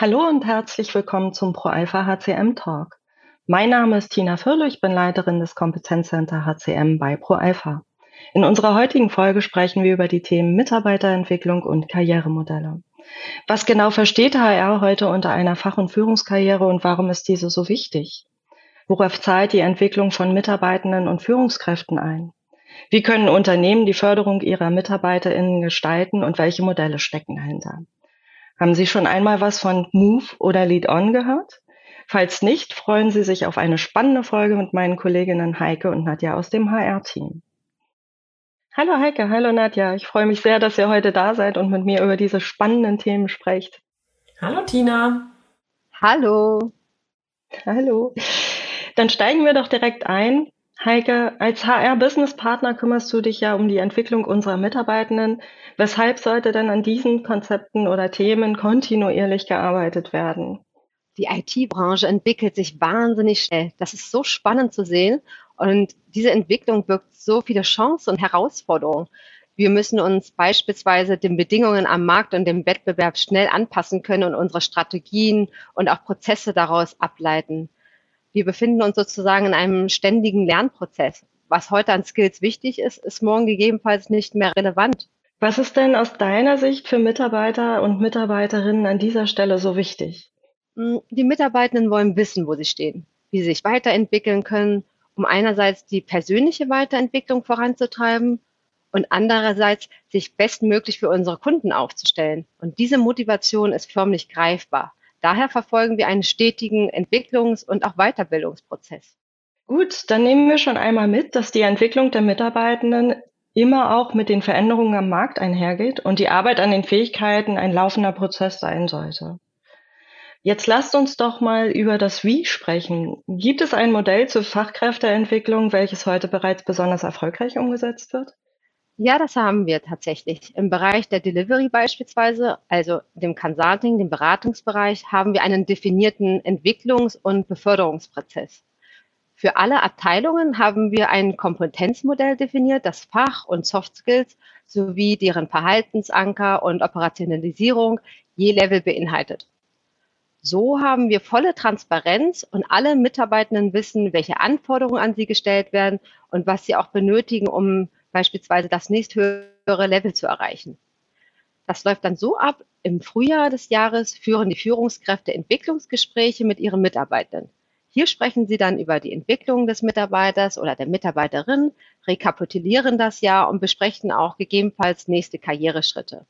Hallo und herzlich willkommen zum ProAlpha HCM Talk. Mein Name ist Tina Fürle, ich bin Leiterin des Kompetenzcenter HCM bei ProAlpha. In unserer heutigen Folge sprechen wir über die Themen Mitarbeiterentwicklung und Karrieremodelle. Was genau versteht HR heute unter einer Fach- und Führungskarriere und warum ist diese so wichtig? Worauf zahlt die Entwicklung von Mitarbeitenden und Führungskräften ein? Wie können Unternehmen die Förderung ihrer MitarbeiterInnen gestalten und welche Modelle stecken dahinter? Haben Sie schon einmal was von Move oder Lead On gehört? Falls nicht, freuen Sie sich auf eine spannende Folge mit meinen Kolleginnen Heike und Nadja aus dem HR-Team. Hallo Heike, hallo Nadja. Ich freue mich sehr, dass ihr heute da seid und mit mir über diese spannenden Themen sprecht. Hallo Tina. Hallo. Hallo. Dann steigen wir doch direkt ein. Heike, als HR-Business-Partner kümmerst du dich ja um die Entwicklung unserer Mitarbeitenden. Weshalb sollte denn an diesen Konzepten oder Themen kontinuierlich gearbeitet werden? Die IT-Branche entwickelt sich wahnsinnig schnell. Das ist so spannend zu sehen. Und diese Entwicklung birgt so viele Chancen und Herausforderungen. Wir müssen uns beispielsweise den Bedingungen am Markt und dem Wettbewerb schnell anpassen können und unsere Strategien und auch Prozesse daraus ableiten. Wir befinden uns sozusagen in einem ständigen Lernprozess. Was heute an Skills wichtig ist, ist morgen gegebenenfalls nicht mehr relevant. Was ist denn aus deiner Sicht für Mitarbeiter und Mitarbeiterinnen an dieser Stelle so wichtig? Hm, die Mitarbeitenden wollen wissen, wo sie stehen, wie sie sich weiterentwickeln können, um einerseits die persönliche Weiterentwicklung voranzutreiben und andererseits sich bestmöglich für unsere Kunden aufzustellen. Und diese Motivation ist förmlich greifbar. Daher verfolgen wir einen stetigen Entwicklungs- und auch Weiterbildungsprozess. Gut, dann nehmen wir schon einmal mit, dass die Entwicklung der Mitarbeitenden immer auch mit den Veränderungen am Markt einhergeht und die Arbeit an den Fähigkeiten ein laufender Prozess sein sollte. Jetzt lasst uns doch mal über das Wie sprechen. Gibt es ein Modell zur Fachkräfteentwicklung, welches heute bereits besonders erfolgreich umgesetzt wird? Ja, das haben wir tatsächlich. Im Bereich der Delivery beispielsweise, also dem Consulting, dem Beratungsbereich, haben wir einen definierten Entwicklungs- und Beförderungsprozess. Für alle Abteilungen haben wir ein Kompetenzmodell definiert, das Fach- und Soft Skills sowie deren Verhaltensanker und Operationalisierung je Level beinhaltet. So haben wir volle Transparenz und alle Mitarbeitenden wissen, welche Anforderungen an sie gestellt werden und was sie auch benötigen, um beispielsweise das nächsthöhere Level zu erreichen. Das läuft dann so ab, im Frühjahr des Jahres führen die Führungskräfte Entwicklungsgespräche mit ihren Mitarbeitern. Hier sprechen sie dann über die Entwicklung des Mitarbeiters oder der Mitarbeiterin, rekapitulieren das Jahr und besprechen auch gegebenenfalls nächste Karriereschritte.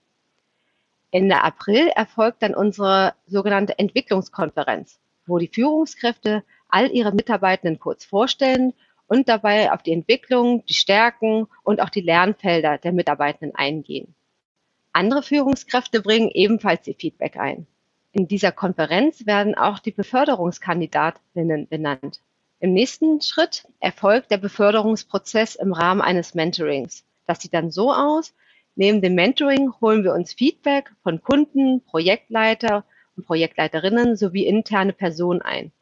Ende April erfolgt dann unsere sogenannte Entwicklungskonferenz, wo die Führungskräfte all ihre Mitarbeitenden kurz vorstellen und dabei auf die Entwicklung, die Stärken und auch die Lernfelder der Mitarbeitenden eingehen. Andere Führungskräfte bringen ebenfalls ihr Feedback ein. In dieser Konferenz werden auch die Beförderungskandidatinnen benannt. Im nächsten Schritt erfolgt der Beförderungsprozess im Rahmen eines Mentorings. Das sieht dann so aus. Neben dem Mentoring holen wir uns Feedback von Kunden, Projektleiter und Projektleiterinnen sowie interne Personen ein.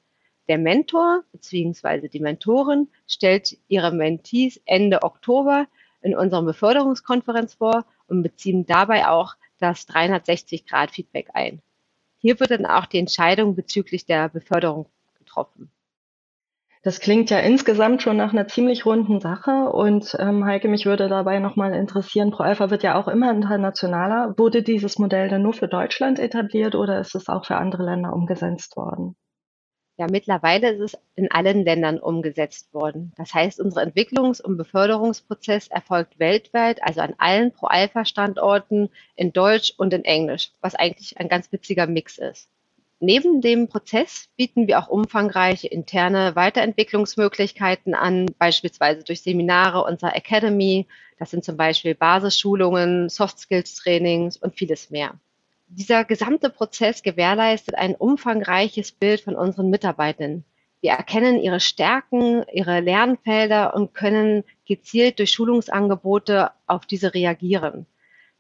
Der Mentor bzw. die Mentorin stellt ihre Mentees Ende Oktober in unserer Beförderungskonferenz vor und beziehen dabei auch das 360-Grad-Feedback ein. Hier wird dann auch die Entscheidung bezüglich der Beförderung getroffen. Das klingt ja insgesamt schon nach einer ziemlich runden Sache. Und ähm, Heike, mich würde dabei nochmal interessieren, ProAlpha wird ja auch immer internationaler. Wurde dieses Modell dann nur für Deutschland etabliert oder ist es auch für andere Länder umgesetzt worden? Ja, mittlerweile ist es in allen Ländern umgesetzt worden. Das heißt, unser Entwicklungs- und Beförderungsprozess erfolgt weltweit, also an allen Pro-Alpha-Standorten in Deutsch und in Englisch, was eigentlich ein ganz witziger Mix ist. Neben dem Prozess bieten wir auch umfangreiche interne Weiterentwicklungsmöglichkeiten an, beispielsweise durch Seminare unserer Academy. Das sind zum Beispiel Basisschulungen, Soft Skills Trainings und vieles mehr. Dieser gesamte Prozess gewährleistet ein umfangreiches Bild von unseren Mitarbeitenden. Wir erkennen ihre Stärken, ihre Lernfelder und können gezielt durch Schulungsangebote auf diese reagieren.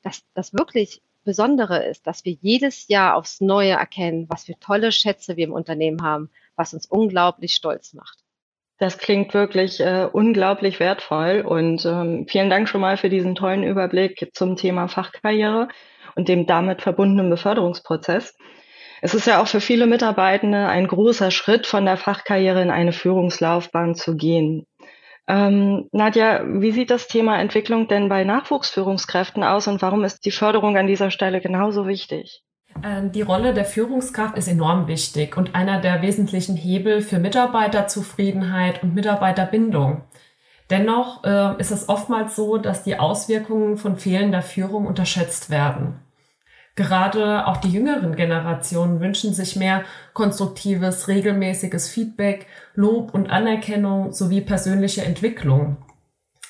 Das, das wirklich Besondere ist, dass wir jedes Jahr aufs Neue erkennen, was für tolle Schätze wir im Unternehmen haben, was uns unglaublich stolz macht. Das klingt wirklich äh, unglaublich wertvoll und ähm, vielen Dank schon mal für diesen tollen Überblick zum Thema Fachkarriere und dem damit verbundenen Beförderungsprozess. Es ist ja auch für viele Mitarbeitende ein großer Schritt, von der Fachkarriere in eine Führungslaufbahn zu gehen. Ähm, Nadja, wie sieht das Thema Entwicklung denn bei Nachwuchsführungskräften aus und warum ist die Förderung an dieser Stelle genauso wichtig? Ähm, die Rolle der Führungskraft ist enorm wichtig und einer der wesentlichen Hebel für Mitarbeiterzufriedenheit und Mitarbeiterbindung. Dennoch äh, ist es oftmals so, dass die Auswirkungen von fehlender Führung unterschätzt werden. Gerade auch die jüngeren Generationen wünschen sich mehr konstruktives, regelmäßiges Feedback, Lob und Anerkennung sowie persönliche Entwicklung.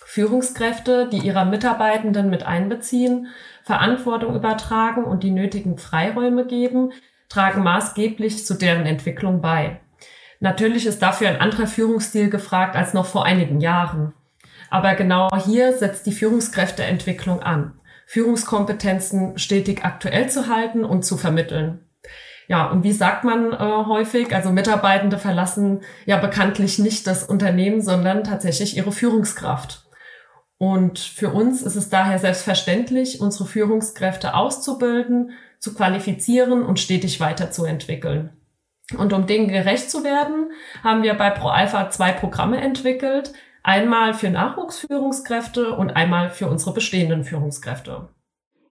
Führungskräfte, die ihrer Mitarbeitenden mit einbeziehen, Verantwortung übertragen und die nötigen Freiräume geben, tragen maßgeblich zu deren Entwicklung bei. Natürlich ist dafür ein anderer Führungsstil gefragt als noch vor einigen Jahren. Aber genau hier setzt die Führungskräfteentwicklung an. Führungskompetenzen stetig aktuell zu halten und zu vermitteln. Ja, und wie sagt man äh, häufig? Also Mitarbeitende verlassen ja bekanntlich nicht das Unternehmen, sondern tatsächlich ihre Führungskraft. Und für uns ist es daher selbstverständlich, unsere Führungskräfte auszubilden, zu qualifizieren und stetig weiterzuentwickeln. Und um denen gerecht zu werden, haben wir bei ProAlpha zwei Programme entwickelt. Einmal für Nachwuchsführungskräfte und einmal für unsere bestehenden Führungskräfte.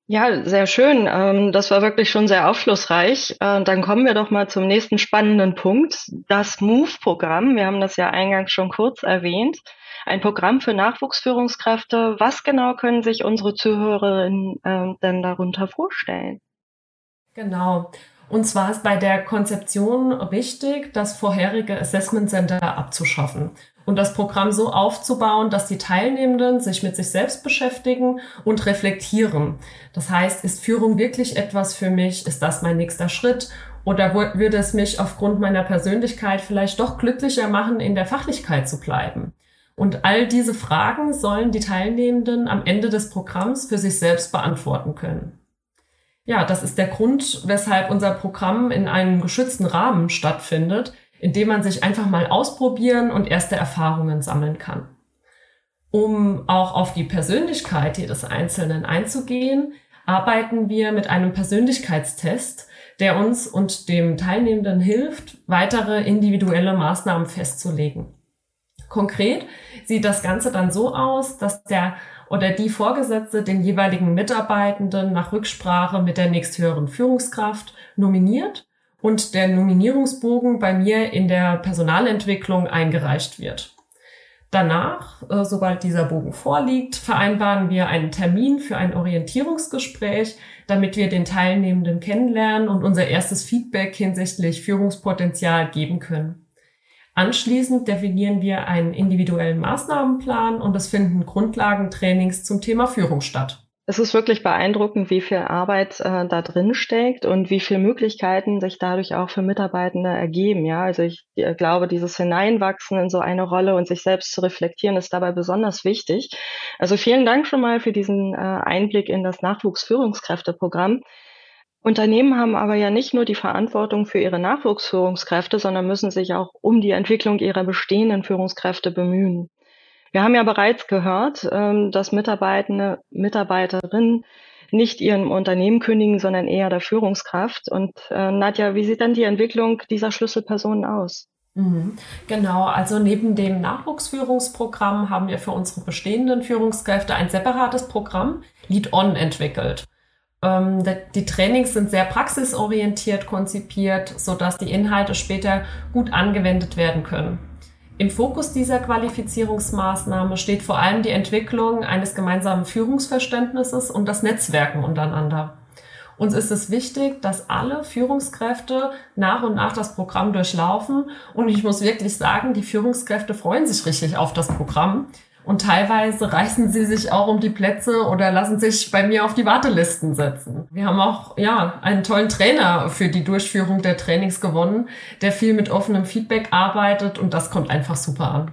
Ja, sehr schön. Ähm, das war wirklich schon sehr aufschlussreich. Äh, dann kommen wir doch mal zum nächsten spannenden Punkt. Das MOVE-Programm. Wir haben das ja eingangs schon kurz erwähnt. Ein Programm für Nachwuchsführungskräfte. Was genau können sich unsere Zuhörerinnen ähm, denn darunter vorstellen? Genau. Und zwar ist bei der Konzeption wichtig, das vorherige Assessment Center abzuschaffen und das Programm so aufzubauen, dass die Teilnehmenden sich mit sich selbst beschäftigen und reflektieren. Das heißt, ist Führung wirklich etwas für mich? Ist das mein nächster Schritt? Oder würde es mich aufgrund meiner Persönlichkeit vielleicht doch glücklicher machen, in der Fachlichkeit zu bleiben? Und all diese Fragen sollen die Teilnehmenden am Ende des Programms für sich selbst beantworten können. Ja, das ist der Grund, weshalb unser Programm in einem geschützten Rahmen stattfindet, in dem man sich einfach mal ausprobieren und erste Erfahrungen sammeln kann. Um auch auf die Persönlichkeit jedes Einzelnen einzugehen, arbeiten wir mit einem Persönlichkeitstest, der uns und dem Teilnehmenden hilft, weitere individuelle Maßnahmen festzulegen. Konkret sieht das Ganze dann so aus, dass der oder die Vorgesetzte den jeweiligen Mitarbeitenden nach Rücksprache mit der nächsthöheren Führungskraft nominiert und der Nominierungsbogen bei mir in der Personalentwicklung eingereicht wird. Danach, äh, sobald dieser Bogen vorliegt, vereinbaren wir einen Termin für ein Orientierungsgespräch, damit wir den Teilnehmenden kennenlernen und unser erstes Feedback hinsichtlich Führungspotenzial geben können. Anschließend definieren wir einen individuellen Maßnahmenplan und es finden Grundlagentrainings zum Thema Führung statt. Es ist wirklich beeindruckend, wie viel Arbeit äh, da drin steckt und wie viele Möglichkeiten sich dadurch auch für Mitarbeitende ergeben. Ja, also ich äh, glaube, dieses Hineinwachsen in so eine Rolle und sich selbst zu reflektieren ist dabei besonders wichtig. Also vielen Dank schon mal für diesen äh, Einblick in das Nachwuchsführungskräfteprogramm. Unternehmen haben aber ja nicht nur die Verantwortung für ihre Nachwuchsführungskräfte, sondern müssen sich auch um die Entwicklung ihrer bestehenden Führungskräfte bemühen. Wir haben ja bereits gehört, ähm, dass Mitarbeitende, Mitarbeiterinnen nicht ihrem Unternehmen kündigen, sondern eher der Führungskraft. Und äh, Nadja, wie sieht dann die Entwicklung dieser Schlüsselpersonen aus? Mhm. Genau, also neben dem Nachwuchsführungsprogramm haben wir für unsere bestehenden Führungskräfte ein separates Programm, Lead On, entwickelt. Ähm, die Trainings sind sehr praxisorientiert konzipiert, sodass die Inhalte später gut angewendet werden können. Im Fokus dieser Qualifizierungsmaßnahme steht vor allem die Entwicklung eines gemeinsamen Führungsverständnisses und das Netzwerken untereinander. Uns ist es wichtig, dass alle Führungskräfte nach und nach das Programm durchlaufen. Und ich muss wirklich sagen, die Führungskräfte freuen sich richtig auf das Programm, und teilweise reißen sie sich auch um die Plätze oder lassen sich bei mir auf die Wartelisten setzen. Wir haben auch, ja, einen tollen Trainer für die Durchführung der Trainings gewonnen, der viel mit offenem Feedback arbeitet und das kommt einfach super an.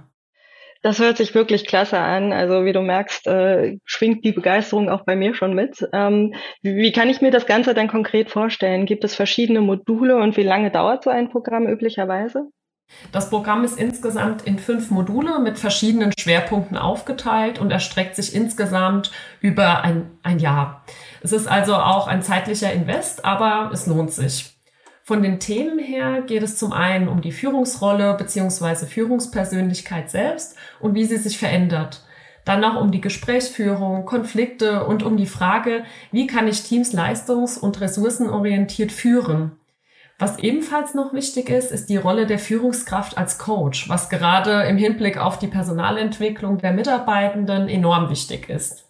Das hört sich wirklich klasse an. Also wie du merkst, äh, schwingt die Begeisterung auch bei mir schon mit. Ähm, wie, wie, kann ich mir das Ganze dann konkret vorstellen? Gibt es verschiedene Module und wie lange dauert so ein Programm üblicherweise? Das Programm ist insgesamt in fünf Module mit verschiedenen Schwerpunkten aufgeteilt und erstreckt sich insgesamt über ein, ein Jahr. Es ist also auch ein zeitlicher Invest, aber es lohnt sich. Von den Themen her geht es zum einen um die Führungsrolle bzw. Führungspersönlichkeit selbst und wie sie sich verändert. Dann noch um die Gesprächsführung, Konflikte und um die Frage, wie kann ich Teams leistungs- und ressourcenorientiert führen. Was ebenfalls noch wichtig ist, ist die Rolle der Führungskraft als Coach, was gerade im Hinblick auf die Personalentwicklung der Mitarbeitenden enorm wichtig ist.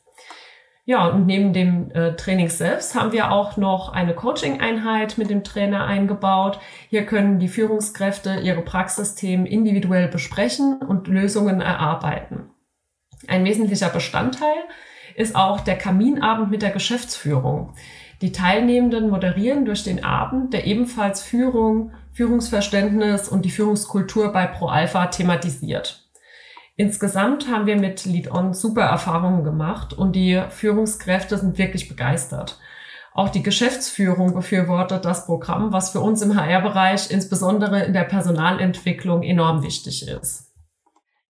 Ja, und neben dem äh, Training selbst haben wir auch noch eine Coaching-Einheit mit dem Trainer eingebaut. Hier können die Führungskräfte ihre Praxisthemen individuell besprechen und Lösungen erarbeiten. Ein wesentlicher Bestandteil ist auch der Kaminabend mit der Geschäftsführung. Die Teilnehmenden moderieren durch den Abend, der ebenfalls Führung, Führungsverständnis und die Führungskultur bei ProAlpha thematisiert. Insgesamt haben wir mit Lead On super Erfahrungen gemacht und die Führungskräfte sind wirklich begeistert. Auch die Geschäftsführung befürwortet das Programm, was für uns im HR-Bereich, insbesondere in der Personalentwicklung, enorm wichtig ist.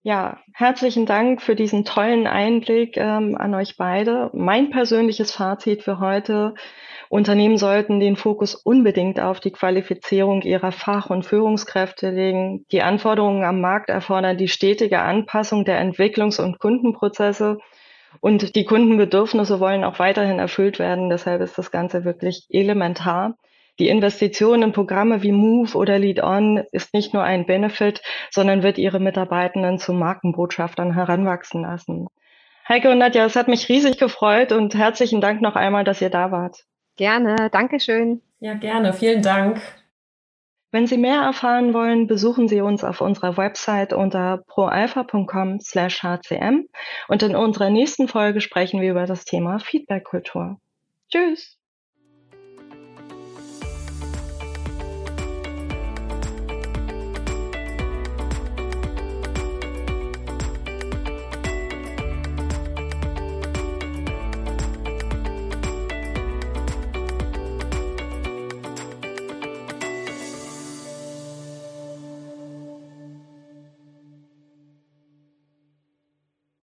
Ja, herzlichen Dank für diesen tollen Einblick ähm, an euch beide. Mein persönliches Fazit für heute. Unternehmen sollten den Fokus unbedingt auf die Qualifizierung ihrer Fach- und Führungskräfte legen. Die Anforderungen am Markt erfordern die stetige Anpassung der Entwicklungs- und Kundenprozesse. Und die Kundenbedürfnisse wollen auch weiterhin erfüllt werden. Deshalb ist das Ganze wirklich elementar. Die Investition in Programme wie Move oder Lead On ist nicht nur ein Benefit, sondern wird ihre Mitarbeitenden zu Markenbotschaftern heranwachsen lassen. Heike und Nadja, es hat mich riesig gefreut und herzlichen Dank noch einmal, dass ihr da wart. Gerne, Dankeschön. Ja, gerne, vielen Dank. Wenn Sie mehr erfahren wollen, besuchen Sie uns auf unserer Website unter proalpha.com/hcm und in unserer nächsten Folge sprechen wir über das Thema Feedbackkultur. Tschüss.